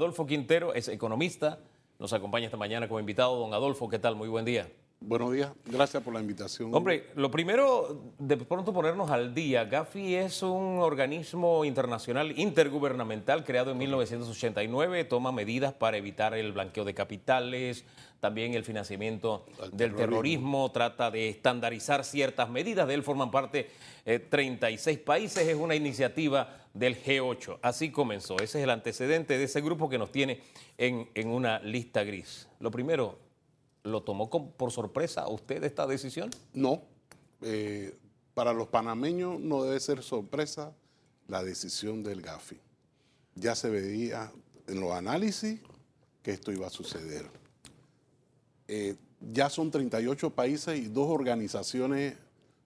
Adolfo Quintero es economista, nos acompaña esta mañana como invitado. Don Adolfo, ¿qué tal? Muy buen día. Buenos días, gracias por la invitación. Hombre, lo primero, de pronto ponernos al día. Gafi es un organismo internacional intergubernamental creado en 1989, toma medidas para evitar el blanqueo de capitales, también el financiamiento del terrorismo. trata de estandarizar ciertas medidas, de él forman parte 36 eh, países, es una iniciativa del G8, así comenzó, ese es el antecedente de ese grupo que nos tiene en, en una lista gris. Lo primero, ¿Lo tomó por sorpresa a usted esta decisión? No. Eh, para los panameños no debe ser sorpresa la decisión del GAFI. Ya se veía en los análisis que esto iba a suceder. Eh, ya son 38 países y dos organizaciones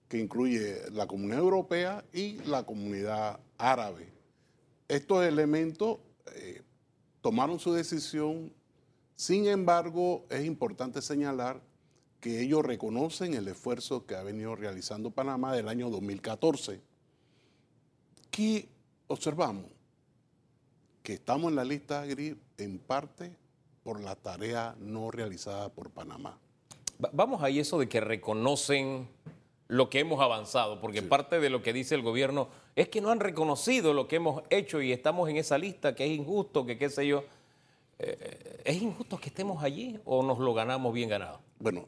que incluye la Comunidad Europea y la Comunidad Árabe. Estos elementos eh, tomaron su decisión sin embargo, es importante señalar que ellos reconocen el esfuerzo que ha venido realizando Panamá del año 2014. ¿Qué observamos? Que estamos en la lista gris en parte por la tarea no realizada por Panamá. Vamos a eso de que reconocen lo que hemos avanzado, porque parte de lo que dice el gobierno es que no han reconocido lo que hemos hecho y estamos en esa lista, que es injusto, que qué sé yo. Eh, ¿Es injusto que estemos allí o nos lo ganamos bien ganado? Bueno,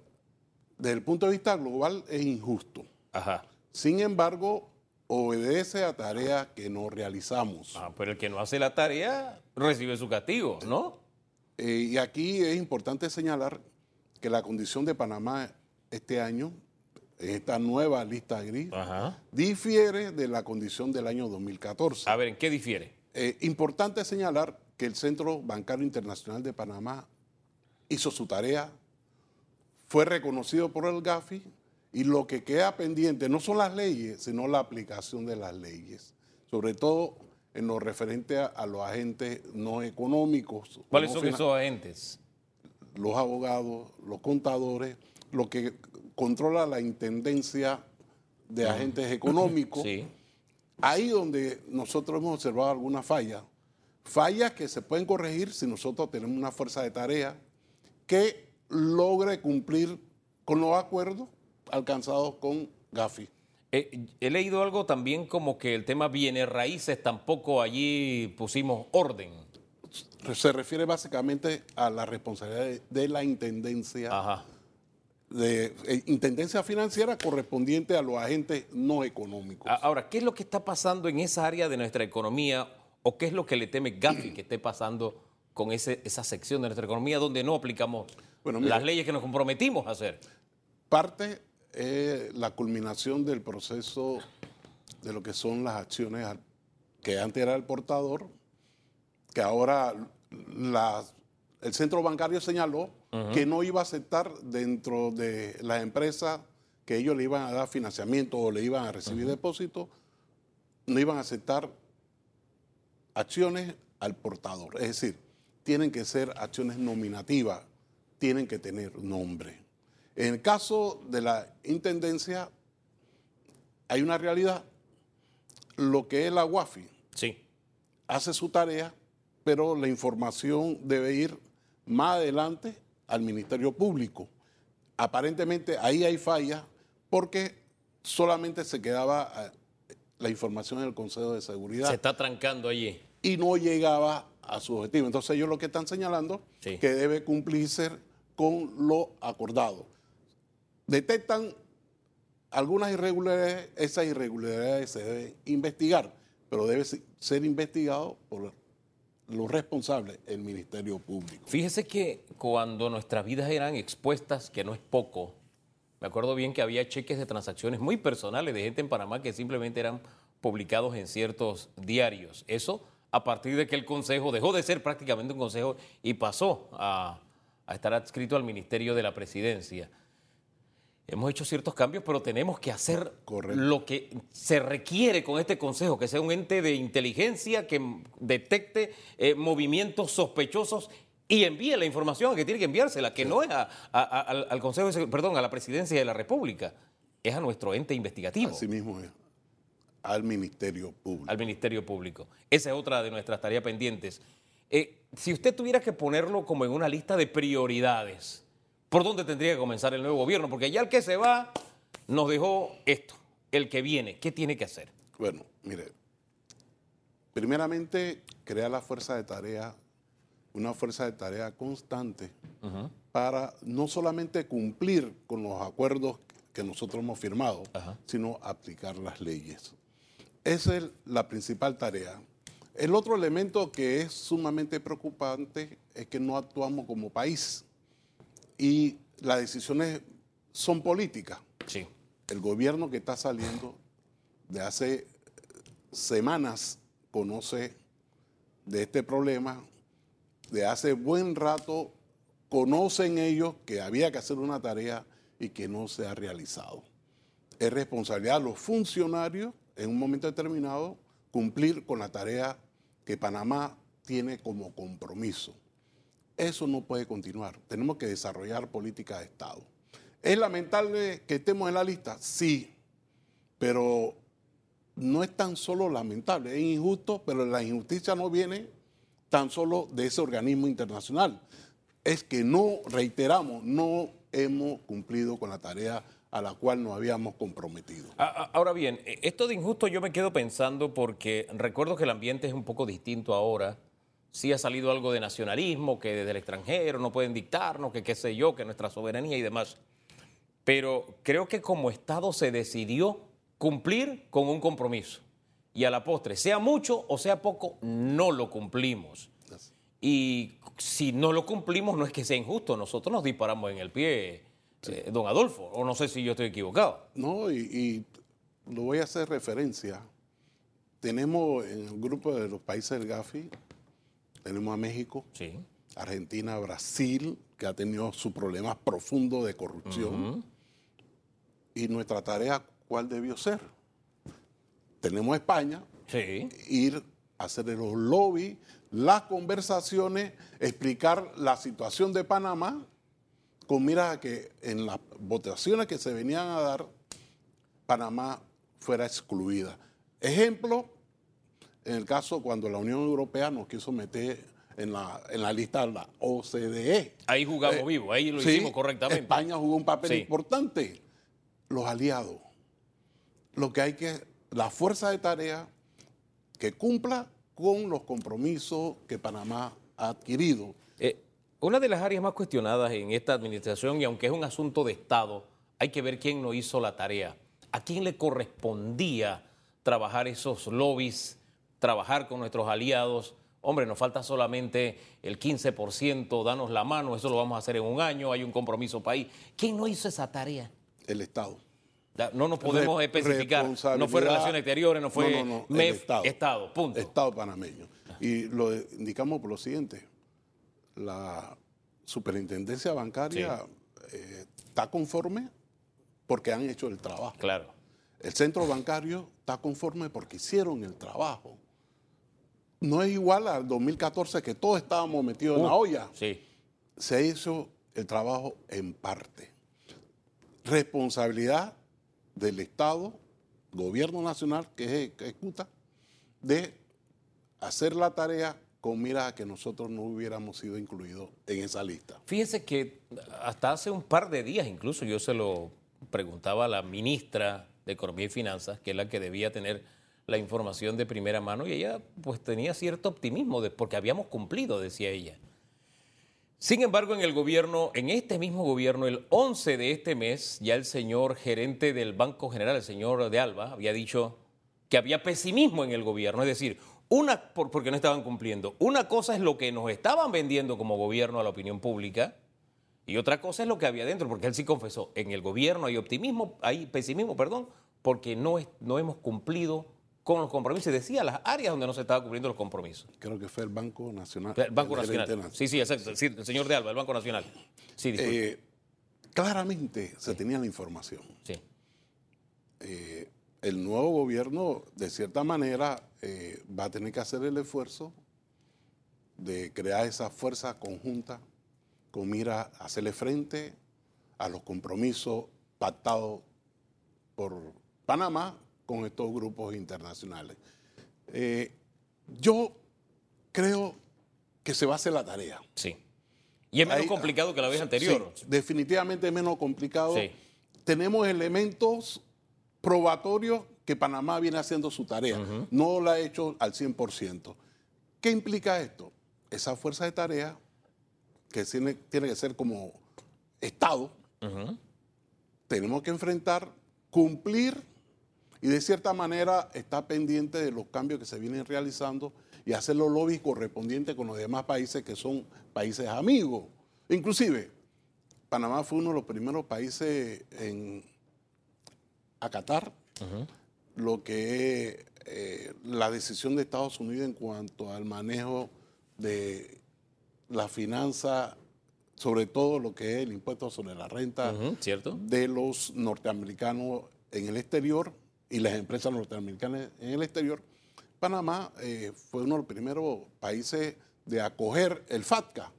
desde el punto de vista global es injusto. Ajá. Sin embargo, obedece a tareas que no realizamos. Ah, pero el que no hace la tarea recibe su castigo, ¿no? Eh, y aquí es importante señalar que la condición de Panamá este año, en esta nueva lista gris, difiere de la condición del año 2014. A ver, ¿en qué difiere? Eh, importante señalar que el Centro Bancario Internacional de Panamá hizo su tarea, fue reconocido por el GAFI y lo que queda pendiente no son las leyes, sino la aplicación de las leyes, sobre todo en lo referente a, los agentes no económicos. ¿Cuáles son esos agentes? Los abogados, los contadores, lo que controla la intendencia de agentes económicos. Sí. Ahí donde nosotros hemos observado alguna falla, fallas que se pueden corregir si nosotros tenemos una fuerza de tarea que logre cumplir con los acuerdos alcanzados con Gafi. Eh, he leído algo también como que el tema bienes raíces tampoco allí pusimos orden. Se refiere básicamente a la responsabilidad de, la intendencia. De eh, intendencia financiera correspondiente a los agentes no económicos. Ahora, ¿qué es lo que está pasando en esa área de nuestra economía ¿O qué es lo que le teme Gafi que esté pasando con ese, esa sección de nuestra economía donde no aplicamos las leyes que nos comprometimos a hacer? Parte es la culminación del proceso de lo que son las acciones que antes era el portador, que ahora el centro bancario señaló que no iba a aceptar dentro de las empresas que ellos le iban a dar financiamiento o le iban a recibir depósitos, no iban a aceptar acciones al portador. Es decir, tienen que ser acciones nominativas, tienen que tener nombre. En el caso de la intendencia, hay una realidad. Lo que es la WAFI sí. hace su tarea, pero la información debe ir más adelante al Ministerio Público. Aparentemente ahí hay falla porque solamente se quedaba eh, la información en el Consejo de Seguridad. Se está trancando allí y no llegaba a su objetivo. Entonces ellos lo que están señalando que debe cumplirse con lo acordado. Detectan algunas irregularidades, esas irregularidades se deben investigar, pero debe ser investigado por los responsables, el Ministerio Público. Fíjese que cuando nuestras vidas eran expuestas, que no es poco, me acuerdo bien que había cheques de transacciones muy personales de gente en Panamá que simplemente eran publicados en ciertos diarios. Eso a partir de que el Consejo dejó de ser prácticamente un Consejo y pasó a, estar adscrito al Ministerio de la Presidencia. Hemos hecho ciertos cambios, pero tenemos que hacer lo que se requiere con este Consejo, que sea un ente de inteligencia que detecte eh, movimientos sospechosos y envíe la información que tiene que enviársela, que no es al Consejo, perdón, a la Presidencia de la República, es a nuestro ente investigativo. Así mismo es al Ministerio Público. Al Ministerio Público. Esa es otra de nuestras tareas pendientes. Eh, si usted tuviera que ponerlo como en una lista de prioridades, ¿por dónde tendría que comenzar el nuevo gobierno? Porque ya el que se va nos dejó esto. El que viene, ¿qué tiene que hacer? Bueno, mire, primeramente crear la fuerza de tarea, una fuerza de tarea constante para no solamente cumplir con los acuerdos que nosotros hemos firmado, sino aplicar las leyes. Esa es la principal tarea. El otro elemento que es sumamente preocupante es que no actuamos como país y las decisiones son políticas. Sí. El gobierno que está saliendo de hace semanas conoce de este problema, de hace buen rato conocen ellos que había que hacer una tarea y que no se ha realizado. Es responsabilidad de los funcionarios en un momento determinado cumplir con la tarea que Panamá tiene como compromiso. Eso no puede continuar. Tenemos que desarrollar política de Estado. ¿Es lamentable que estemos en la lista? Sí, pero no es tan solo lamentable, es injusto, pero la injusticia no viene tan solo de ese organismo internacional. Es que no, reiteramos, no hemos cumplido con la tarea a la cual nos habíamos comprometido. Ahora bien, e, esto de injusto yo me quedo pensando porque recuerdo que el ambiente es un poco distinto ahora. Sí ha salido algo de nacionalismo, que desde el extranjero no pueden dictarnos, que qué sé yo, que nuestra soberanía y demás. Pero creo que como Estado se decidió cumplir con un compromiso. Y a la postre, sea mucho o sea poco, no lo cumplimos. Y si no lo cumplimos, no es que sea injusto, nosotros nos disparamos en el pie eh, don Adolfo, o no sé si yo estoy equivocado. No, y, lo voy a hacer referencia. Tenemos en el grupo de los países del GAFI, tenemos a México, Argentina, Brasil, que ha tenido sus problemas profundos de corrupción. Y nuestra tarea, ¿cuál debió ser? Tenemos a España, ir a hacer los lobbies, las conversaciones, explicar la situación de Panamá con mira a que en las votaciones que se venían a dar, Panamá fuera excluida. Ejemplo, en el caso cuando la Unión Europea nos quiso meter en la, en la lista de la OCDE. Ahí jugamos eh, vivo, ahí lo hicimos correctamente. España jugó un papel importante. Los aliados. Lo que hay que, la fuerza de tarea que cumpla con los compromisos que Panamá ha adquirido. Eh, una de las áreas más cuestionadas en esta administración, y aunque es un asunto de Estado, hay que ver quién no hizo la tarea. ¿A quién le correspondía trabajar esos lobbies, trabajar con nuestros aliados? Hombre, nos falta solamente el 15%, danos la mano, eso lo vamos a hacer en un año, hay un compromiso país. ¿Quién no hizo esa tarea? El Estado. No nos podemos especificar. No fue Relaciones Exteriores, no fue Estado. Estado, punto. Estado panameño. Y lo indicamos por lo siguiente la superintendencia bancaria eh, está conforme porque han hecho el trabajo. Claro. El centro bancario está conforme porque hicieron el trabajo. No es igual al 2014 que todos estábamos metidos en la uh, olla. Sí. Se hizo el trabajo en parte. Responsabilidad del Estado, gobierno nacional que ejecuta, de hacer la tarea con mira a que nosotros no hubiéramos sido incluidos en esa lista. Fíjese que hasta hace un par de días incluso yo se lo preguntaba a la ministra de Economía y Finanzas, que es la que debía tener la información de primera mano, y ella pues tenía cierto optimismo porque habíamos cumplido, decía ella. Sin embargo, en el gobierno, en este mismo gobierno, el 11 de este mes, ya el señor gerente del Banco General, el señor de Alba, había dicho que había pesimismo en el gobierno, es decir, una, porque no estaban cumpliendo. Una cosa es lo que nos estaban vendiendo como gobierno a la opinión pública y otra cosa es lo que había dentro, porque él sí confesó, en el gobierno hay optimismo, hay pesimismo, perdón, porque no, no hemos cumplido con los compromisos. Decía las áreas donde no se estaban cumpliendo los compromisos. Creo que fue el Banco Nacional. El Banco Nacional. Sí, sí, exacto. el señor de Alba, el Banco Nacional. Sí, eh, claramente se tenía la información. Sí. Eh, el nuevo gobierno, de cierta manera, eh, va a tener que hacer el esfuerzo de crear esa fuerza conjunta con mira a hacerle frente a los compromisos pactados por Panamá con estos grupos internacionales. Eh, yo creo que se va a hacer la tarea. Sí. Y es menos Ahí- complicado que la vez anterior. Sí, definitivamente es menos complicado. Sí. Tenemos elementos probatorios que Panamá viene haciendo su tarea. No la ha hecho al 100%. ¿Qué implica esto? Esa fuerza de tarea, que tiene, tiene que ser como Estado, tenemos que enfrentar, cumplir y de cierta manera está pendiente de los cambios que se vienen realizando y hacer los lobbies correspondientes con los demás países que son países amigos. Inclusive, Panamá fue uno de los primeros países en acatar lo que es eh, la decisión de Estados Unidos en cuanto al manejo de la finanza, sobre todo lo que es el impuesto sobre la renta ¿Cierto? de los norteamericanos en el exterior y las empresas norteamericanas en el exterior, Panamá eh, fue uno de los primeros países de acoger el FATCA.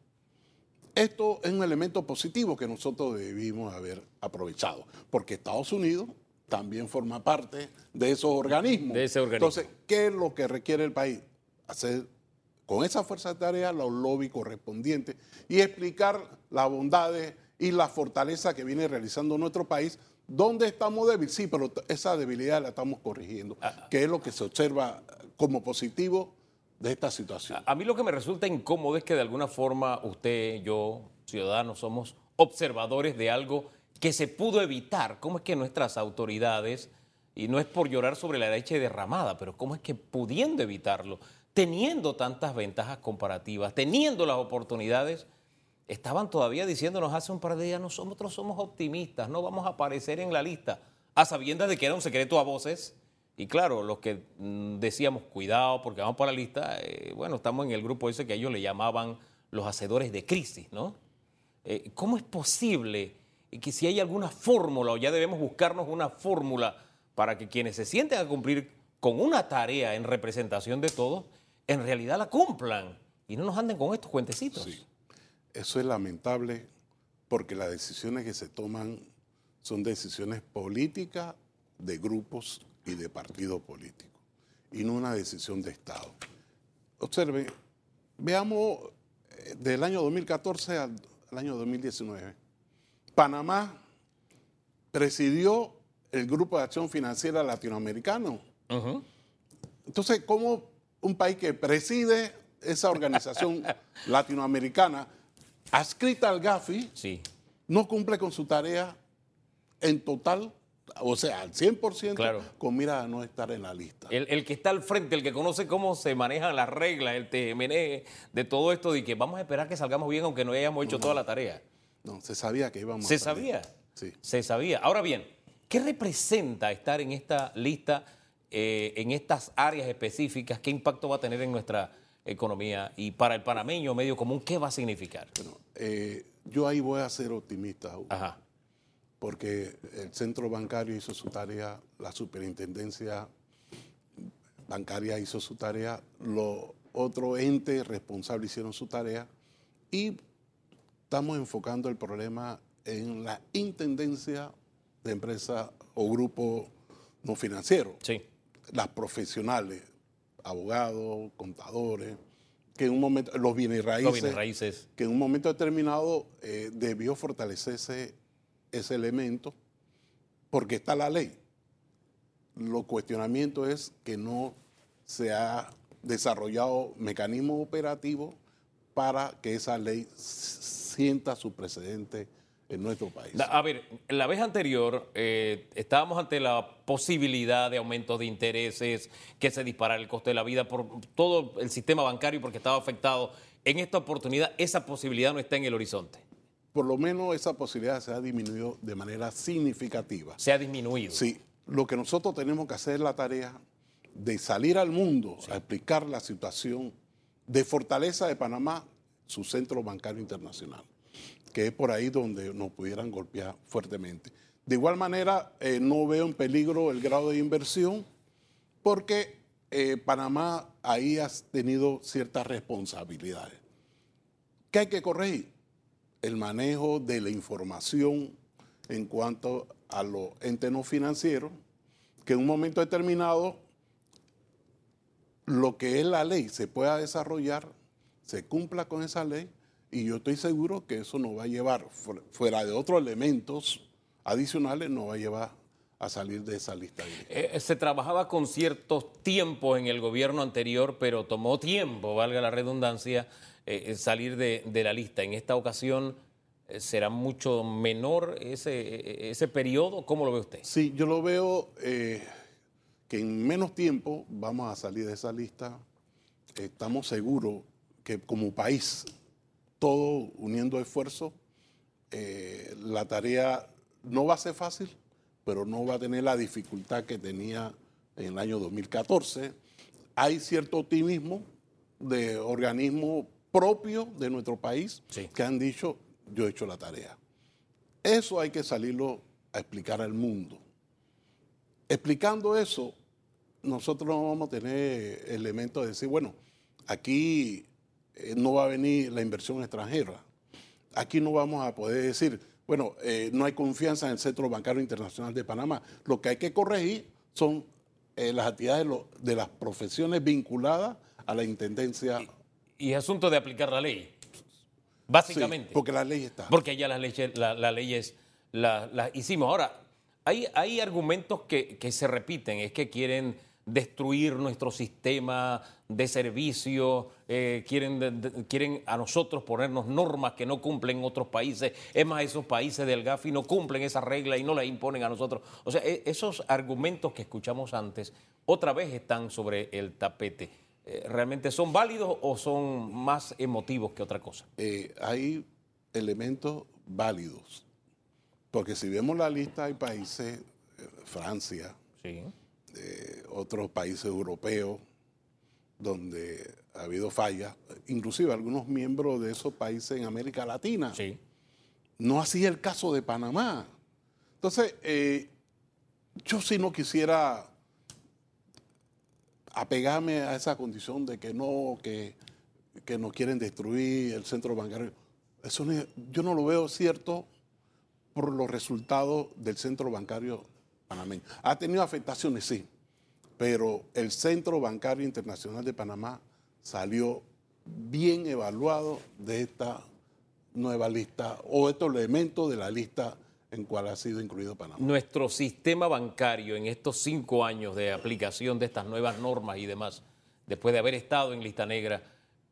Esto es un elemento positivo que nosotros debimos haber aprovechado, porque Estados Unidos también forma parte de esos organismos. De ese organismo. Entonces, ¿qué es lo que requiere el país? Hacer con esa fuerza de tarea los lobbies correspondientes y explicar las bondades y la fortaleza que viene realizando nuestro país. ¿Dónde estamos débiles? Sí, pero esa debilidad la estamos corrigiendo, Ah. que es lo que se observa como positivo de esta situación. A mí lo que me resulta incómodo es que de alguna forma usted, yo, ciudadanos, somos observadores de algo que se pudo evitar. ¿Cómo es que nuestras autoridades, y no es por llorar sobre la leche derramada, pero cómo es que pudiendo evitarlo, teniendo tantas ventajas comparativas, teniendo las oportunidades, estaban todavía diciéndonos hace un par de días, nosotros somos optimistas, no vamos a aparecer en la lista, a sabiendas de que era un secreto a voces. Y claro, los que mm, decíamos, cuidado, porque vamos para la lista, eh, bueno, estamos en el grupo ese que ellos le llamaban los hacedores de crisis, ¿no? Eh, ¿Cómo es posible que si hay alguna fórmula o ya debemos buscarnos una fórmula para que quienes se sienten a cumplir con una tarea en representación de todos, en realidad la cumplan y no nos anden con estos cuentecitos? Sí. Eso es lamentable porque las decisiones que se toman son decisiones políticas de grupos y de partidos políticos y no una decisión de Estado. Observe, veamos eh, del año 2014 al, año 2019. Panamá presidió el Grupo de Acción Financiera Latinoamericano. Entonces, ¿cómo un país que preside esa organización latinoamericana, adscrita al GAFI, Sí, no cumple con su tarea en total, o sea, al 100%, Claro. con mira a no estar en la lista? el, el que está al frente, el que conoce cómo se manejan las reglas, el TMN, de todo esto, de que vamos a esperar que salgamos bien aunque no hayamos hecho toda la tarea. No, se sabía que íbamos Se a sabía. Sí. Se sabía. Ahora bien, ¿qué representa estar en esta lista, eh, en estas áreas específicas? ¿Qué impacto va a tener en nuestra economía? Y para el panameño medio común, ¿qué va a significar? Bueno, eh, yo ahí voy a ser optimista, Hugo, Ajá. porque el centro bancario hizo su tarea, la superintendencia bancaria hizo su tarea, los otros entes responsables hicieron su tarea y estamos enfocando el problema en la intendencia de empresas o grupos no financieros, Sí. las profesionales, abogados, contadores, que en un momento, los bienes raíces, Los bienes raíces. que en un momento determinado eh, debió fortalecerse ese elemento porque está la ley. Lo cuestionamiento es que no se ha desarrollado mecanismos operativos para que esa ley sienta su precedente en nuestro país. A ver, la vez anterior eh, estábamos ante la posibilidad de aumentos de intereses, que se disparara el coste de la vida por todo el sistema bancario porque estaba afectado. En esta oportunidad esa posibilidad no está en el horizonte. Por lo menos esa posibilidad se ha disminuido de manera significativa. Se ha disminuido. Sí, lo que nosotros tenemos que hacer es la tarea de salir al mundo a explicar la situación de fortaleza de Panamá, su centro bancario internacional, que es por ahí donde nos pudieran golpear fuertemente. De igual manera, eh, no veo en peligro el grado de inversión porque eh, Panamá ahí ha tenido ciertas responsabilidades. ¿Qué hay que corregir? El manejo de la información en cuanto a los entes no financieros, que en un momento determinado lo que es la ley se pueda desarrollar se cumpla con esa ley y yo estoy seguro que eso nos va a llevar, fuera de otros elementos adicionales, nos va a llevar a salir de esa lista. Eh, se trabajaba con ciertos tiempos en el gobierno anterior, pero tomó tiempo, valga la redundancia, eh, salir de, la lista. En esta ocasión eh, será mucho menor ese, ese periodo. ¿Cómo lo ve usted? Sí, yo lo veo que en menos tiempo vamos a salir de esa lista. Estamos seguros que como país, todo uniendo esfuerzos, la tarea no va a ser fácil, pero no va a tener la dificultad que tenía en el año 2014. Hay cierto optimismo de organismos propios de nuestro país que han dicho, yo he hecho la tarea. Eso hay que salirlo a explicar al mundo. Explicando eso, nosotros no vamos a tener elementos de decir, bueno, aquí eh, no va a venir la inversión extranjera. Aquí no vamos a poder decir, bueno, eh, no hay confianza en el Centro Bancario Internacional de Panamá. Lo que hay que corregir son eh, las actividades de, las profesiones vinculadas a la Intendencia. Y, asunto de aplicar la ley, básicamente. porque la ley está. Porque ya las leyes, las leyes las hicimos. Ahora, hay, hay argumentos que, que se repiten, es que quieren destruir nuestro sistema de servicio, eh, quieren, quieren a nosotros ponernos normas que no cumplen otros países. Es más, esos países del GAFI no cumplen esa regla y no la imponen a nosotros. O sea, e, esos argumentos que escuchamos antes otra vez están sobre el tapete. Eh, ¿Realmente son válidos o son más emotivos que otra cosa? Eh, hay elementos válidos, porque si vemos la lista hay países, Francia, sí de otros países europeos donde ha habido fallas, inclusive algunos miembros de esos países en América Latina. Sí. No así el caso de Panamá. Entonces, eh, yo sí no quisiera apegarme a esa condición de que no, que, que nos quieren destruir el centro bancario. Eso yo no lo veo cierto por los resultados del centro bancario Ha tenido afectaciones, sí, pero el Centro Bancario Internacional de Panamá salió bien evaluado de esta nueva lista o estos elementos de la lista en cual ha sido incluido Panamá. Nuestro sistema bancario en estos cinco años de aplicación de estas nuevas normas y demás, después de haber estado en lista negra,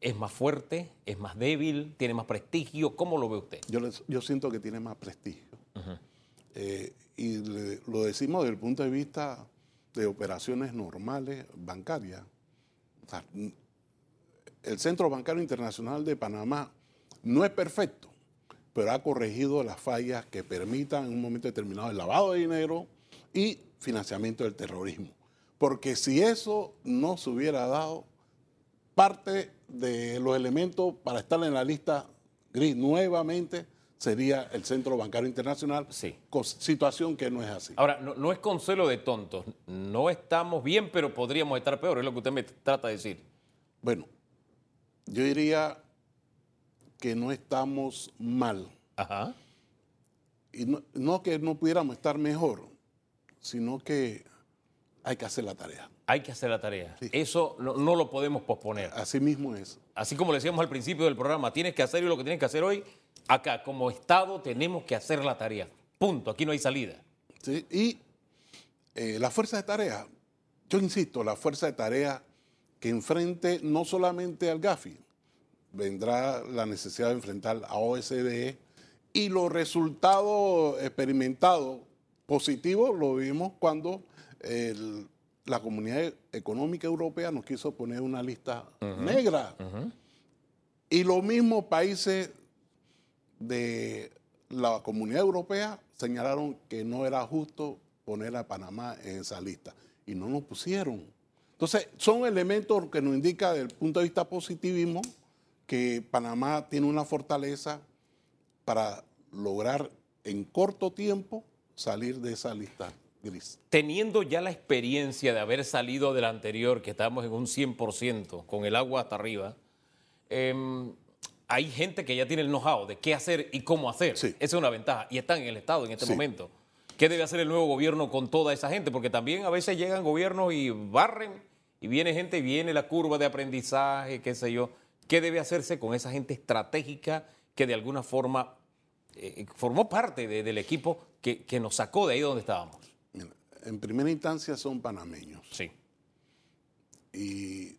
¿es más fuerte? ¿Es más débil? ¿Tiene más prestigio? ¿Cómo lo ve usted? Yo, yo siento que tiene más prestigio y lo decimos desde el punto de vista de operaciones normales bancarias. el Centro Bancario Internacional de Panamá no es perfecto, pero ha corregido las fallas que permitan en un momento determinado el lavado de dinero y financiamiento del terrorismo. Porque si eso no se hubiera dado, parte de los elementos para estar en la lista gris nuevamente sería el Centro Bancario Internacional, sí. situación que no es así. Ahora, no, es consuelo de tontos, no estamos bien, pero podríamos estar peor, es lo que usted me trata de decir. Bueno, yo diría que no estamos mal. Ajá. Y no, que no pudiéramos estar mejor, sino que hay que hacer la tarea. Hay que hacer la tarea. Eso no, no, lo podemos posponer. Así mismo es. Así como le decíamos al principio del programa, tienes que hacer lo que tienes que hacer hoy acá como Estado tenemos que hacer la tarea. Punto, aquí no hay salida. Sí, y eh, la fuerza de tarea, yo insisto, la fuerza de tarea que enfrente no solamente al GAFI, vendrá la necesidad de enfrentar a OSDE y los resultados experimentados positivos lo vimos cuando la Comunidad Económica Europea nos quiso poner una lista negra. Y los mismos países de la Comunidad Europea señalaron que no era justo poner a Panamá en esa lista y no nos pusieron. Entonces, son elementos que nos indican desde el punto de vista positivismo que Panamá tiene una fortaleza para lograr en corto tiempo salir de esa lista gris. Teniendo ya la experiencia de haber salido de la anterior, que estábamos en un 100%, con el agua hasta arriba, eh, hay gente que ya tiene el know-how de qué hacer y cómo hacer. Esa es una ventaja. Y están en el Estado en este momento. ¿Qué debe hacer el nuevo gobierno con toda esa gente? Porque también a veces llegan gobiernos y barren y viene gente y viene la curva de aprendizaje, qué sé yo. ¿Qué debe hacerse con esa gente estratégica que de alguna forma eh, formó parte de- del equipo que, que nos sacó de ahí donde estábamos? Mira, en primera instancia son panameños. Sí. Y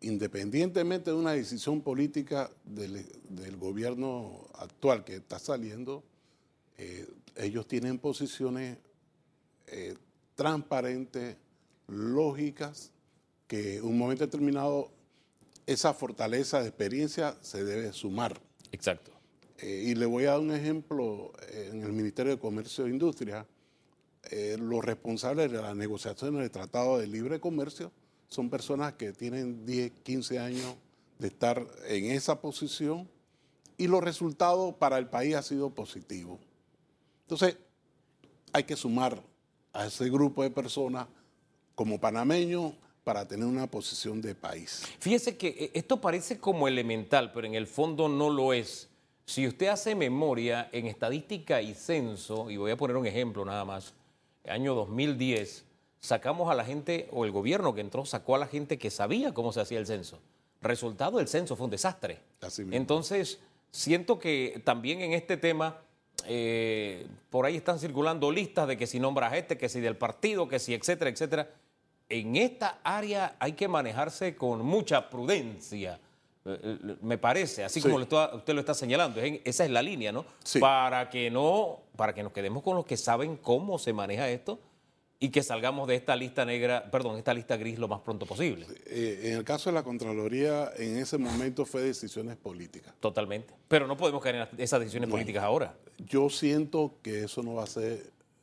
independientemente de una decisión política del, del gobierno actual que está saliendo, eh, ellos tienen posiciones eh, transparentes, lógicas, que en un momento determinado esa fortaleza de experiencia se debe sumar. Exacto. Eh, y le voy a dar un ejemplo en el Ministerio de Comercio e Industria. los responsables de las negociaciones del Tratado de Libre Comercio son personas que tienen 10, 15 años de estar en esa posición y los resultados para el país han sido positivos. Entonces, hay que sumar a ese grupo de personas como panameños para tener una posición de país. Fíjese que eh, esto parece como elemental, pero en el fondo no lo es. Si usted hace memoria en estadística y censo, y voy a poner un ejemplo nada más, año 2010, sacamos a la gente, o el gobierno que entró sacó a la gente que sabía cómo se hacía el censo. Resultado del censo fue un desastre. Así mismo. Entonces, siento que también en este tema, eh, por ahí están circulando listas de que si nombras a este, que si del partido, que si etcétera, etcétera. En esta área hay que manejarse con mucha prudencia, eh, eh, me parece, así Sí. como usted lo está señalando. Esa es la línea, ¿no? Sí. Para que no, para que nos quedemos con los que saben cómo se maneja esto y que salgamos de esta lista negra, perdón, esta lista gris lo más pronto posible. Eh, en el caso de la Contraloría, en ese momento fue decisiones políticas. Totalmente. Pero no podemos caer en esas decisiones políticas ahora. Yo siento que eso no va a ser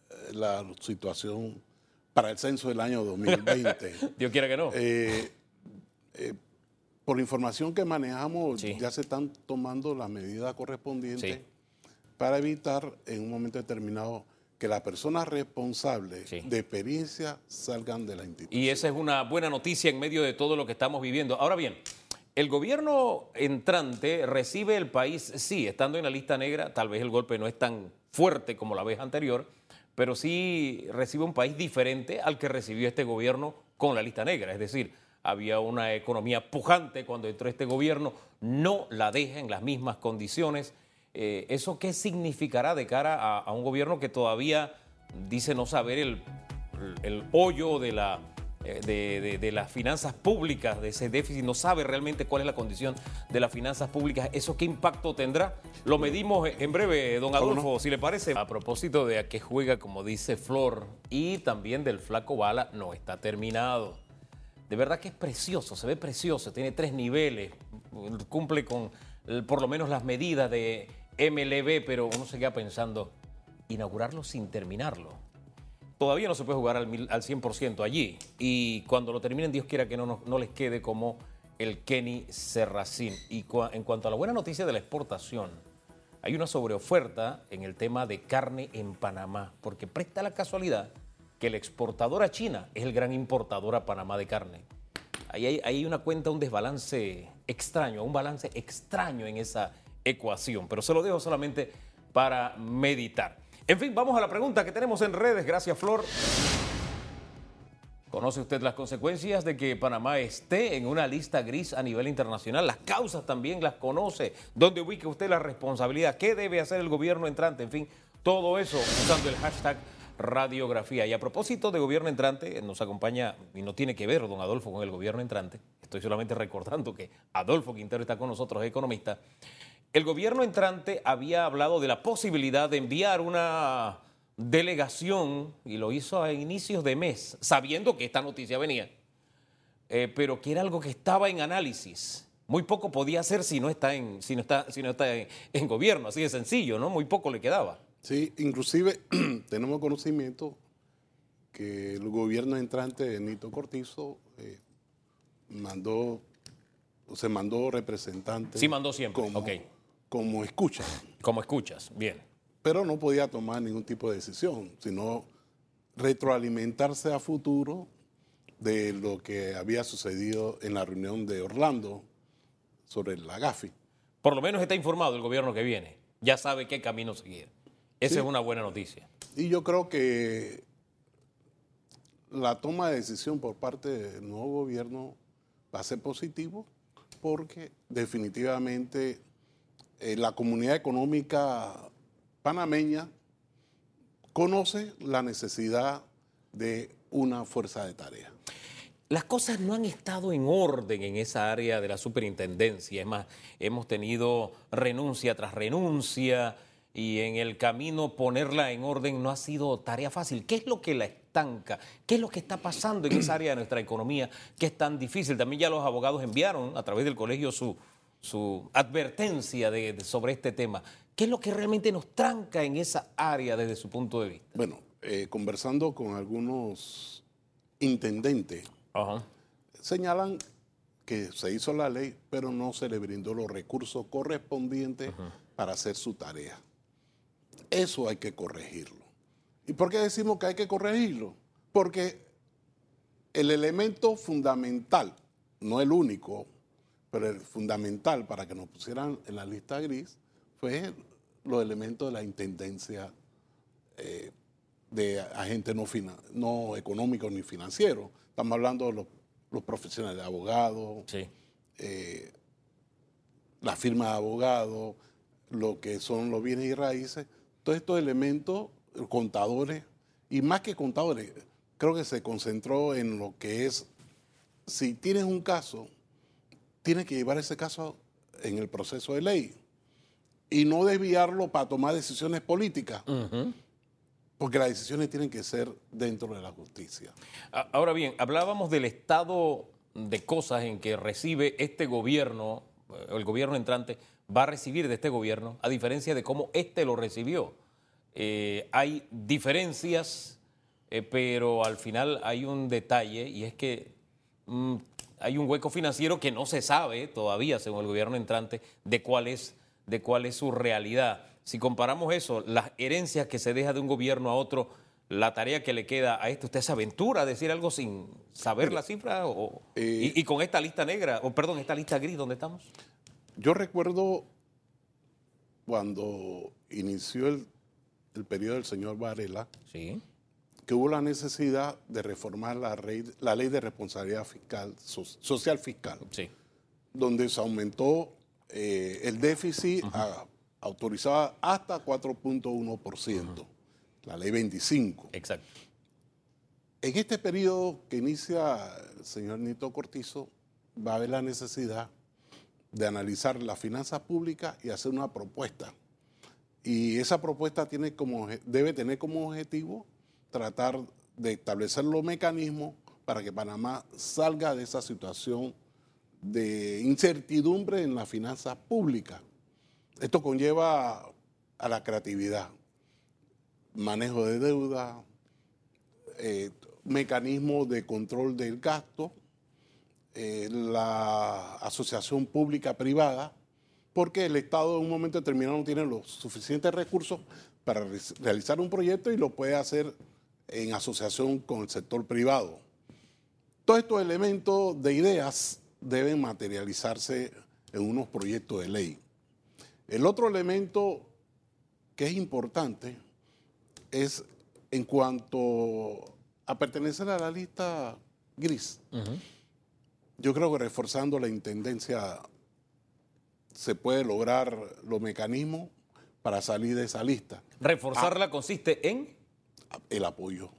eh, la situación para el censo del año 2020. Dios quiera que no. Eh, eh, por la información que manejamos, Sí. ya se están tomando las medidas correspondientes Sí. para evitar en un momento determinado que las personas responsables Sí. de experiencia salgan de la institución. Y esa es una buena noticia en medio de todo lo que estamos viviendo. Ahora bien, el gobierno entrante recibe el país, sí, estando en la lista negra, tal vez el golpe no es tan fuerte como la vez anterior, pero sí recibe un país diferente al que recibió este gobierno con la lista negra. Es decir, había una economía pujante cuando entró este gobierno, no la deja en las mismas condiciones. Eh, ¿Eso qué significará de cara a, a un gobierno que todavía dice no saber el, el hoyo de, la, eh, de, de- de las finanzas públicas, de ese déficit, no sabe realmente cuál es la condición de las finanzas públicas? ¿Eso qué impacto tendrá? Lo medimos en breve, don ¿Cómo Adolfo, si le parece. A propósito de a qué juega, como dice Flor, y también del flaco Bala, no está terminado. De verdad que es precioso, se ve precioso, tiene tres niveles, cumple con eh, por lo menos las medidas de MLB, pero uno se queda pensando, inaugurarlo sin terminarlo. Todavía no se puede jugar al, mil- al 100% allí. Y cuando lo terminen, Dios quiera que no, no les quede como el Kenny Serracín. Y en cuanto a la buena noticia de la exportación, hay una sobreoferta en el tema de carne en Panamá, porque presta la casualidad que el exportador a China es el gran importador a Panamá de carne. Ahí hay, hay una cuenta, un desbalance extraño, un balance extraño en esa ecuación, pero se lo dejo solamente para meditar. En fin, vamos a la pregunta que tenemos en redes. Gracias, Flor. ¿Conoce usted las consecuencias de que Panamá esté en una lista gris a nivel internacional? Las causas también las conoce. ¿Dónde ubica usted la responsabilidad? ¿Qué debe hacer el gobierno entrante? En fin, todo eso usando el hashtag radiografía. Y a propósito de gobierno entrante, nos acompaña, y no tiene que ver don Adolfo con el gobierno entrante, estoy solamente recordando que Adolfo Quintero está con nosotros, economista. El gobierno entrante había hablado de la posibilidad de enviar una delegación, y lo hizo a inicios de mes, sabiendo que esta noticia venía, eh, pero que era algo que estaba en análisis. Muy poco podía hacer si no está en, si no está, si no está en, en gobierno, así de sencillo, ¿no? Muy poco le quedaba. Sí, inclusive tenemos conocimiento que el gobierno entrante de Nito Cortizo eh, mandó, se mandó representantes. Sí mandó siempre, como, ok. Como escucha, Como escuchas, bien. pero no podía tomar ningún tipo de decisión, sino retroalimentarse a futuro de lo que había sucedido en la reunión de Orlando sobre la GAFI. Por lo menos está informado el gobierno que viene. Ya sabe qué camino seguir. Esa Sí. es una buena noticia. Y yo creo que la toma de decisión por parte del nuevo gobierno va a ser positivo porque definitivamente eh, la comunidad económica panameña conoce la necesidad de una fuerza de tarea. Las cosas no han estado en orden en esa área de la superintendencia. Es más, hemos tenido renuncia tras renuncia y en el camino ponerla en orden no ha sido tarea fácil. ¿Qué es lo que la estanca? ¿Qué es lo que está pasando en esa área de nuestra economía que es tan difícil? También ya los abogados enviaron a través del colegio su, su advertencia de, sobre este tema. ¿Qué es lo que realmente nos tranca en esa área desde su punto de vista? Bueno, eh, conversando con algunos intendentes, señalan que se hizo la ley, pero no se le brindó los recursos correspondientes para hacer su tarea. Eso hay que corregirlo. ¿Y por qué decimos que hay que corregirlo? Porque el elemento fundamental, no el único, pero el fundamental para que nos pusieran en la lista gris fue los elementos de la intendencia eh, de agentes no, no económicos ni financieros. Estamos hablando de los, profesionales de abogados, eh, la firma de abogados, lo que son los bienes y raíces. Todos estos elementos, contadores, y más que contadores, creo que se concentró en lo que es, si tienes un caso, tienes que llevar ese caso en el proceso de ley y no desviarlo para tomar decisiones políticas. Porque las decisiones tienen que ser dentro de la justicia. Ahora bien, hablábamos del estado de cosas en que recibe este gobierno, eh, el gobierno entrante va a recibir de este gobierno, a diferencia de cómo este lo recibió. Eh, hay diferencias, eh, pero al final hay un detalle y es que mm, hay un hueco financiero que no se sabe todavía, según el gobierno entrante, de cuál es, de cuál es su realidad. Si comparamos eso, las herencias que se deja de un gobierno a otro, la tarea que le queda a este, ¿usted se aventura a decir algo sin saber la cifra? O, eh, y, con esta lista negra, o perdón, esta lista gris, ¿dónde estamos? Yo recuerdo cuando inició el, periodo del señor Varela, que hubo la necesidad de reformar la, la ley de responsabilidad fiscal, social fiscal, donde se aumentó eh, el déficit a autorizada hasta 4.1%, la ley 25. Exacto. En este periodo que inicia el señor Nito Cortizo, va a haber la necesidad de analizar las finanzas públicas y hacer una propuesta. Y esa propuesta tiene como, debe tener como objetivo tratar de establecer los mecanismos para que Panamá salga de esa situación de incertidumbre en las finanzas públicas. Esto conlleva a la creatividad, manejo de deuda, eh, mecanismos de control del gasto, eh, la asociación pública-privada, porque el Estado en un momento determinado no tiene los suficientes recursos para realizar un proyecto y lo puede hacer en asociación con el sector privado. Todos estos elementos de ideas deben materializarse en unos proyectos de ley. El otro elemento que es importante es en cuanto a pertenecer a la lista gris. Yo creo que reforzando la intendencia se puede lograr los mecanismos para salir de esa lista. ¿Reforzarla ah. consiste en? El apoyo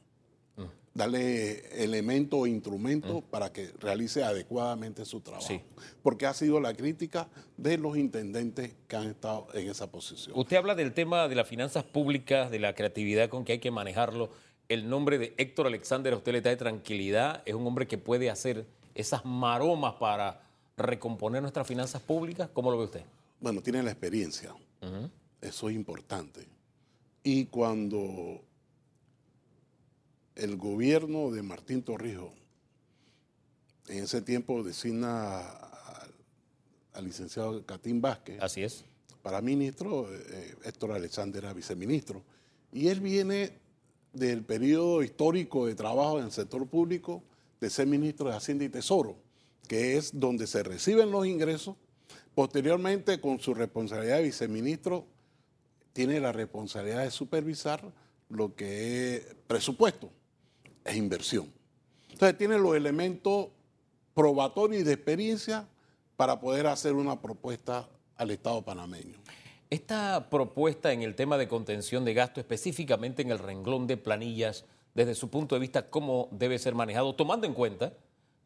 darle elementos o instrumentos mm. para que realice adecuadamente su trabajo. Porque ha sido la crítica de los intendentes que han estado en esa posición. Usted habla del tema de las finanzas públicas, de la creatividad con que hay que manejarlo. El nombre de Héctor Alexander a usted le trae tranquilidad. Es un hombre que puede hacer esas maromas para recomponer nuestras finanzas públicas. ¿Cómo lo ve usted? Bueno, tiene la experiencia. Eso es importante. Y cuando el gobierno de Martín Torrijos en ese tiempo designa al, licenciado Catín Vázquez. Así es. Para ministro, eh, Héctor Alexander era viceministro. Y él viene del periodo histórico de trabajo en el sector público de ser ministro de Hacienda y Tesoro, que es donde se reciben los ingresos. Posteriormente, con su responsabilidad de viceministro, tiene la responsabilidad de supervisar lo que es presupuesto es inversión. Entonces tiene los elementos probatorios y de experiencia para poder hacer una propuesta al Estado panameño. Esta propuesta en el tema de contención de gasto, específicamente en el renglón de planillas, desde su punto de vista, ¿cómo debe ser manejado? Tomando en cuenta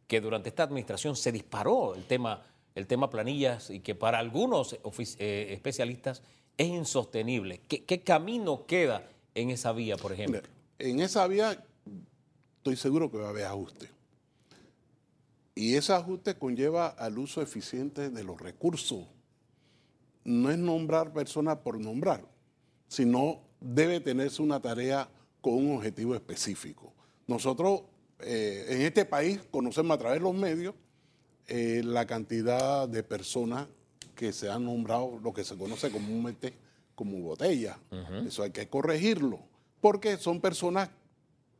que durante esta administración se disparó el tema, el tema planillas y que para algunos eh, especialistas es insostenible. ¿Qué, ¿Qué, camino queda en esa vía, por ejemplo? En esa vía estoy seguro que va a haber ajuste. Y ese ajuste conlleva al uso eficiente de los recursos. No es nombrar personas por nombrar, sino debe tenerse una tarea con un objetivo específico. Nosotros eh, en este país conocemos a través de los medios eh, la cantidad de personas que se han nombrado lo que se conoce comúnmente como botella. Eso hay que corregirlo, porque son personas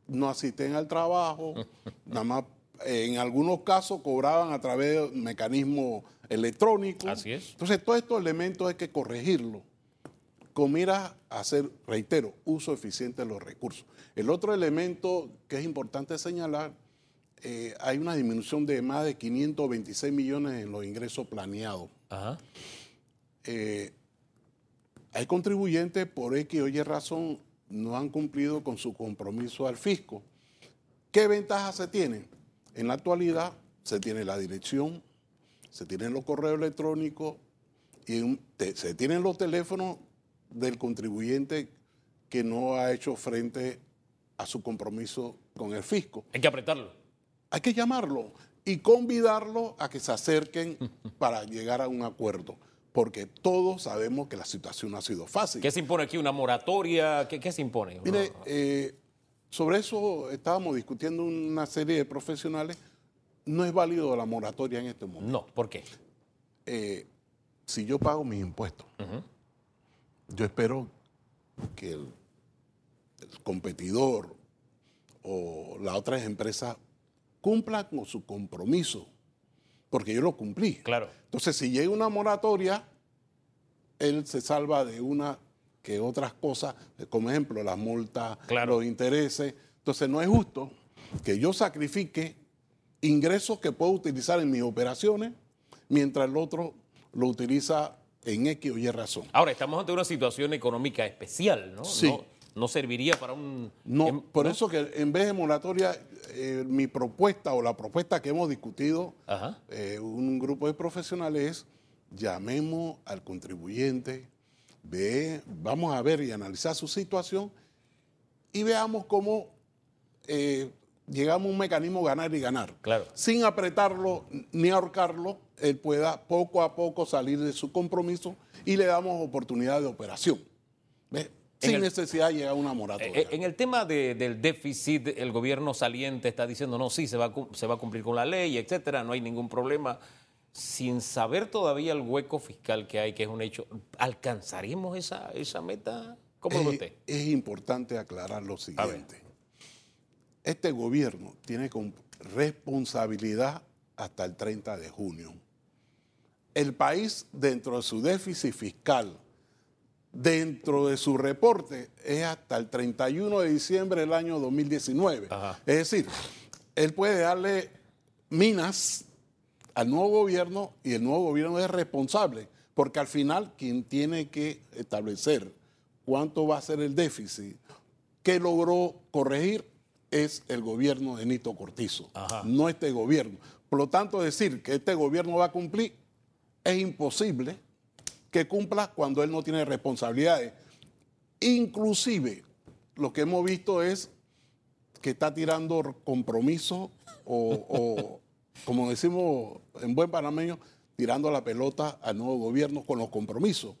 no asisten al trabajo, nada más en algunos casos cobraban a través de mecanismos electrónicos. Así es. Entonces, todos estos elementos hay que corregirlos con mira a hacer, reitero, uso eficiente de los recursos. El otro elemento que es importante señalar, eh, hay una disminución de más de 526 millones en los ingresos planeados. Eh, hay contribuyentes por X o Y razón no han cumplido con su compromiso al fisco. ¿Qué ventajas se tienen? En la actualidad se tiene la dirección, se tienen los correos electrónicos y se tienen los teléfonos del contribuyente que no ha hecho frente a su compromiso con el fisco. Hay que apretarlo. Hay que llamarlo y convidarlo a que se acerquen para llegar a un acuerdo porque todos sabemos que la situación no ha sido fácil. ¿Qué se impone aquí? ¿Una moratoria? ¿Qué, se impone? Mire, eh, sobre eso estábamos discutiendo una serie de profesionales. No es válido la moratoria en este momento. No, ¿por qué? Eh, si yo pago mis impuestos, yo espero que el, competidor o las otras empresas cumplan con su compromiso porque yo lo cumplí. Claro. Entonces, si llega una moratoria, él se salva de una que otras cosas, como ejemplo las multas, los intereses. Entonces, no es justo que yo sacrifique ingresos que puedo utilizar en mis operaciones, mientras el otro lo utiliza en X o Y razón. Ahora, estamos ante una situación económica especial, ¿no? Sí. No, serviría para un... No, em, por eso que en vez de moratoria, eh, mi propuesta o la propuesta que hemos discutido, eh, un grupo de profesionales es llamemos al contribuyente, ve, vamos a ver y analizar su situación y veamos cómo eh, llegamos a un mecanismo ganar y ganar. Claro. Sin apretarlo ni ahorcarlo, él pueda poco a poco salir de su compromiso y le damos oportunidad de operación. ¿Ve? Sin necesidad de llegar a una moratoria. Eh, en el tema del déficit, el gobierno saliente está diciendo, no, sí, se va, se va a cumplir con la ley, etcétera, no hay ningún problema. Sin saber todavía el hueco fiscal que hay, que es un hecho, ¿alcanzaremos esa, esa meta? ¿Cómo es, lo usted? Es importante aclarar lo siguiente. Este gobierno tiene responsabilidad hasta el 30 de junio. El país, dentro de su déficit fiscal, dentro de su reporte es hasta el 31 de diciembre del año 2019. Es decir, él puede darle minas al nuevo gobierno y el nuevo gobierno es responsable, porque al final quien tiene que establecer cuánto va a ser el déficit que logró corregir es el gobierno de Nito Cortizo, no este gobierno. Por lo tanto, decir que este gobierno va a cumplir es imposible que cumpla cuando él no tiene responsabilidades. Inclusive, lo que hemos visto es que está tirando compromiso o, como decimos en buen panameño, tirando la pelota al nuevo gobierno con los compromisos,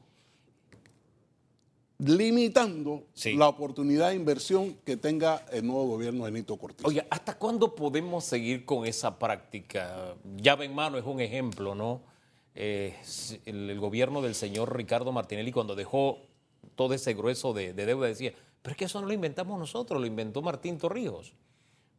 limitando la oportunidad de inversión que tenga el nuevo gobierno de Nito Cortés. Oye, ¿hasta cuándo podemos seguir con esa práctica? Llave en mano es un ejemplo, ¿no? Eh, el, gobierno del señor Ricardo Martinelli cuando dejó todo ese grueso de, deuda decía, pero es que eso no lo inventamos nosotros, lo inventó Martín Torrijos.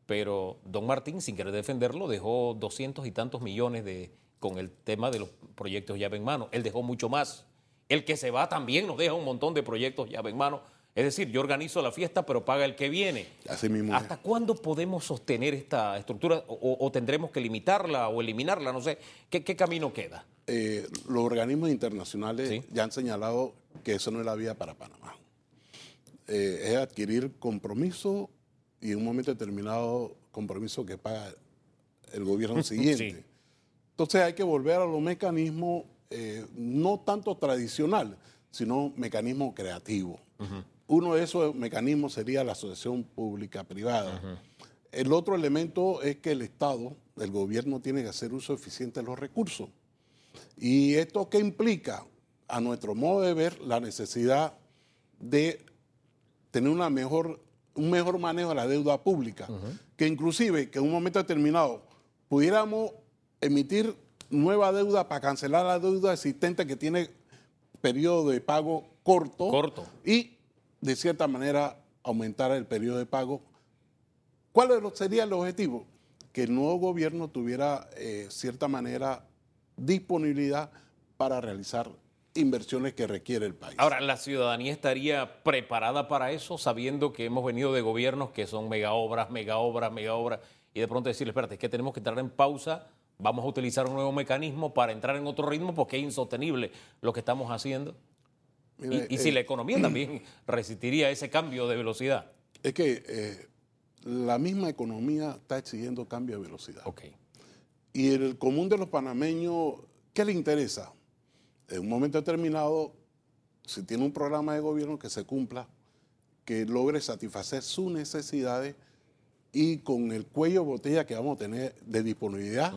Pero don Martín, sin querer defenderlo, dejó doscientos y tantos millones de, con el tema de los proyectos llave en mano. Él dejó mucho más. El que se va también nos deja un montón de proyectos llave en mano. Es decir, yo organizo la fiesta, pero paga el que viene. Así mismo. ¿Hasta cuándo podemos sostener esta estructura o, tendremos que limitarla o eliminarla? No sé. ¿Qué, camino queda? Eh, los organismos internacionales ya han señalado que eso no es la vía para Panamá. Eh, es adquirir compromiso y en un momento determinado compromiso que paga el gobierno siguiente. Entonces hay que volver a los mecanismos eh, no tanto tradicional, sino mecanismos creativos. Uno de esos mecanismos sería la asociación pública-privada. El otro elemento es que el Estado, el gobierno, tiene que hacer uso eficiente de los recursos. ¿Y esto qué implica? A nuestro modo de ver, la necesidad de tener una mejor, un mejor manejo de la deuda pública, que inclusive que en un momento determinado pudiéramos emitir nueva deuda para cancelar la deuda existente que tiene periodo de pago corto, corto. y de cierta manera aumentar el periodo de pago. ¿Cuál sería el objetivo? Que el nuevo gobierno tuviera eh, cierta manera disponibilidad para realizar inversiones que requiere el país. Ahora, ¿la ciudadanía estaría preparada para eso, sabiendo que hemos venido de gobiernos que son mega obras, mega obras, mega obras, y de pronto decirle, espérate, es que tenemos que entrar en pausa, vamos a utilizar un nuevo mecanismo para entrar en otro ritmo porque es insostenible lo que estamos haciendo? Y, si eh, la economía también resistiría ese cambio de velocidad. Es que eh, la misma economía está exigiendo cambio de velocidad. Okay. Y el común de los panameños, ¿qué le interesa? En un momento determinado, si tiene un programa de gobierno que se cumpla, que logre satisfacer sus necesidades y con el cuello de botella que vamos a tener de disponibilidad,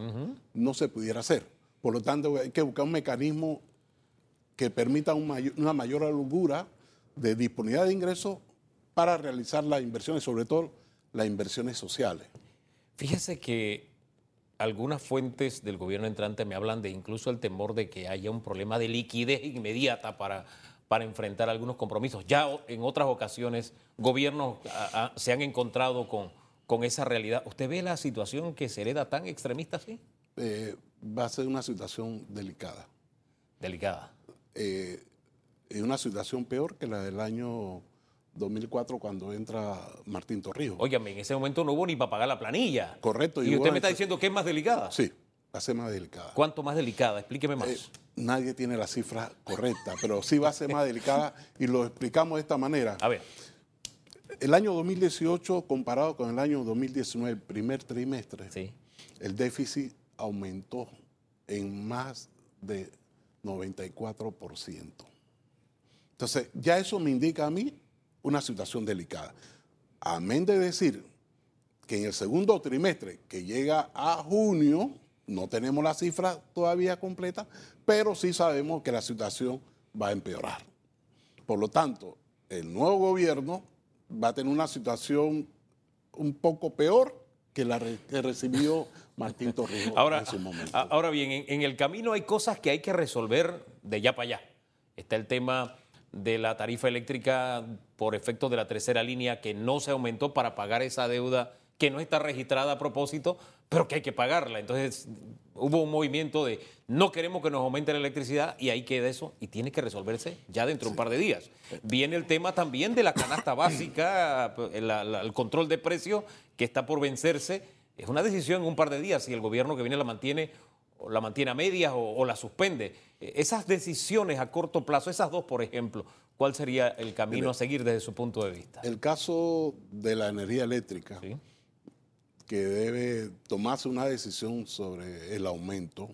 no se pudiera hacer. Por lo tanto, hay que buscar un mecanismo que permita una mayor holgura de disponibilidad de ingresos para realizar las inversiones, sobre todo las inversiones sociales. Fíjese que algunas fuentes del gobierno entrante me hablan de incluso el temor de que haya un problema de liquidez inmediata para, para enfrentar algunos compromisos. Ya en otras ocasiones gobiernos se han encontrado con, con esa realidad. ¿Usted ve la situación que se hereda tan extremista así? Eh, va a ser una situación delicada. Delicada eh, en una situación peor que la del año 2004 cuando entra Martín Torrijos. Óigame, en ese momento no hubo ni para pagar la planilla. Correcto. ¿Y, usted me está diciendo que es más delicada? Sí, va a ser más delicada. ¿Cuánto más delicada? Explíqueme más. Eh, nadie tiene la cifra correcta, pero sí va a ser más delicada y lo explicamos de esta manera. A ver. El año 2018 comparado con el año 2019, el primer trimestre, sí. el déficit aumentó en más de 94%. Entonces, ya eso me indica a mí una situación delicada. Amén de decir que en el segundo trimestre, que llega a junio, no tenemos la cifra todavía completa, pero sí sabemos que la situación va a empeorar. Por lo tanto, el nuevo gobierno va a tener una situación un poco peor que la que recibió Martín Torrijos ahora, en su momento. Ahora bien, en, el camino hay cosas que hay que resolver de ya para allá. Está el tema de la tarifa eléctrica por efecto de la tercera línea que no se aumentó para pagar esa deuda que no está registrada a propósito, pero que hay que pagarla. Entonces hubo un movimiento de no queremos que nos aumente la electricidad y ahí queda eso y tiene que resolverse ya dentro de un par de días. Viene el tema también de la canasta básica, el control de precios que está por vencerse es una decisión en un par de días si el gobierno que viene la mantiene o la mantiene a medias o, la suspende. E, esas decisiones a corto plazo, esas dos, por ejemplo, ¿cuál sería el camino a seguir desde su punto de vista? El caso de la energía eléctrica, que debe tomarse una decisión sobre el aumento,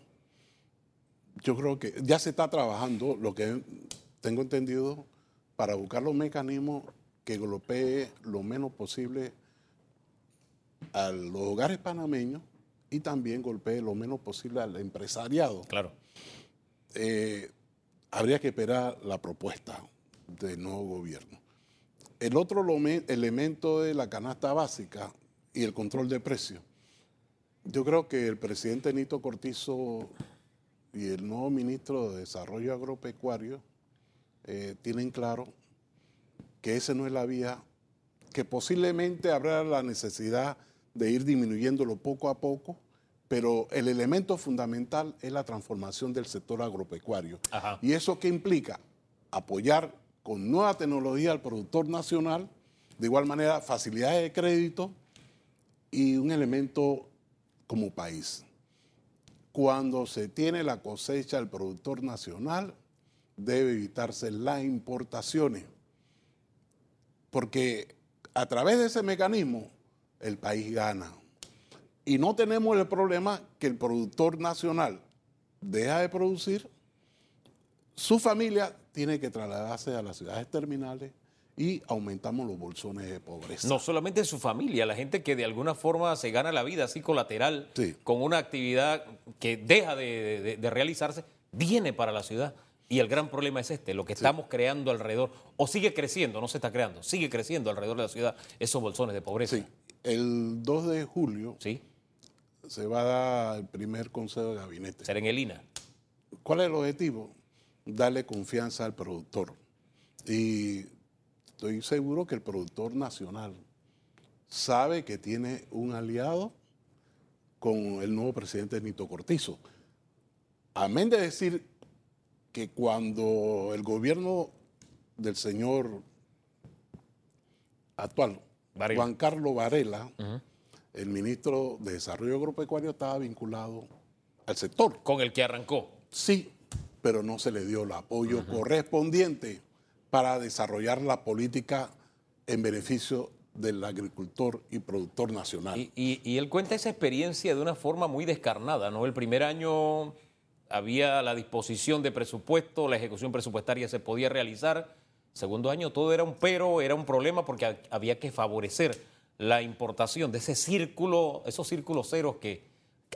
yo creo que ya se está trabajando, lo que tengo entendido, para buscar los mecanismos que golpee lo menos posible a los hogares panameños y también golpee lo menos posible al empresariado. Claro. Eh, habría que esperar la propuesta del nuevo gobierno. El otro elemento de la canasta básica y el control de precios. Yo creo que el presidente Nito Cortizo y el nuevo ministro de Desarrollo Agropecuario eh, tienen claro que esa no es la vía, que posiblemente habrá la necesidad de ir disminuyéndolo poco a poco, pero el elemento fundamental es la transformación del sector agropecuario. ¿Y eso qué implica? Apoyar con nueva tecnología al productor nacional, de igual manera facilidades de crédito y un elemento como país. Cuando se tiene la cosecha del productor nacional, debe evitarse las importaciones, porque a través de ese mecanismo el país gana. Y no tenemos el problema que el productor nacional deja de producir, su familia tiene que trasladarse a las ciudades terminales y aumentamos los bolsones de pobreza. No solamente su familia, la gente que de alguna forma se gana la vida así colateral con una actividad que deja de, realizarse, viene para la ciudad. Y el gran problema es este, lo que estamos creando alrededor, o sigue creciendo, no se está creando, sigue creciendo alrededor de la ciudad esos bolsones de pobreza. Sí, el 2 de julio ¿Sí? se va a dar el primer consejo de gabinete. Será en el INA. ¿Cuál es el objetivo? Darle confianza al productor. Y estoy seguro que el productor nacional sabe que tiene un aliado con el nuevo presidente Nito Cortizo. Amén de decir que cuando el gobierno del señor actual, Juan Carlos Varela, el ministro de Desarrollo Agropecuario, estaba vinculado al sector. Con el que arrancó. Sí, pero no se le dio el apoyo correspondiente para desarrollar la política en beneficio del agricultor y productor nacional. Y, y, él cuenta esa experiencia de una forma muy descarnada, ¿no? El primer año había la disposición de presupuesto, la ejecución presupuestaria se podía realizar. Segundo año todo era un pero, era un problema porque había que favorecer la importación de ese círculo, esos círculos ceros que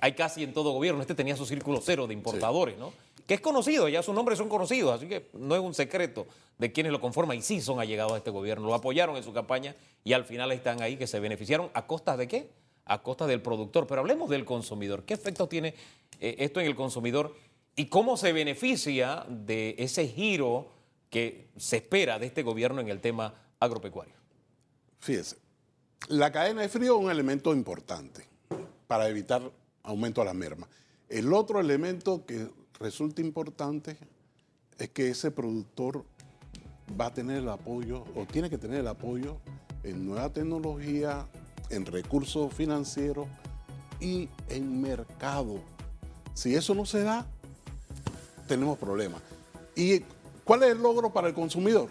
hay casi en todo gobierno. Este tenía su círculo cero de importadores, ¿no? Que es conocido, ya sus nombres son conocidos, así que no es un secreto de quienes lo conforman y sí son allegados a este gobierno. Lo apoyaron en su campaña y al final están ahí que se beneficiaron a costa de qué? A costa del productor. Pero hablemos del consumidor. ¿Qué efecto tiene eh, esto en el consumidor? y cómo se beneficia de ese giro que se espera de este gobierno en el tema agropecuario. Fíjese, la cadena de frío es un elemento importante para evitar aumento a la merma. El otro elemento que resulta importante es que ese productor va a tener el apoyo o tiene que tener el apoyo en nueva tecnología, en recursos financieros y en mercado. Si eso no se da, tenemos problemas. ¿Y cuál es el logro para el consumidor?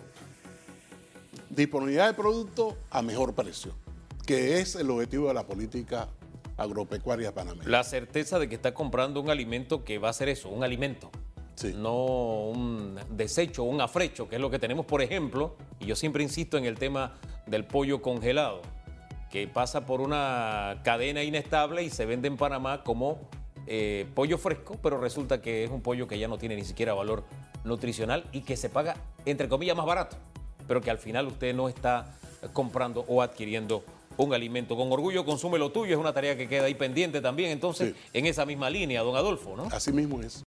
Disponibilidad de producto a mejor precio, que es el objetivo de la política agropecuaria panameña. La certeza de que está comprando un alimento que va a ser eso, un alimento. No un desecho, un afrecho, que es lo que tenemos, por ejemplo, y yo siempre insisto en el tema del pollo congelado, que pasa por una cadena inestable y se vende en Panamá como eh, pollo fresco, pero resulta que es un pollo que ya no tiene ni siquiera valor nutricional y que se paga, entre comillas, más barato, pero que al final usted no está comprando o adquiriendo un alimento. Con orgullo consume lo tuyo, es una tarea que queda ahí pendiente también, entonces, en esa misma línea, don Adolfo, ¿no? Así mismo es.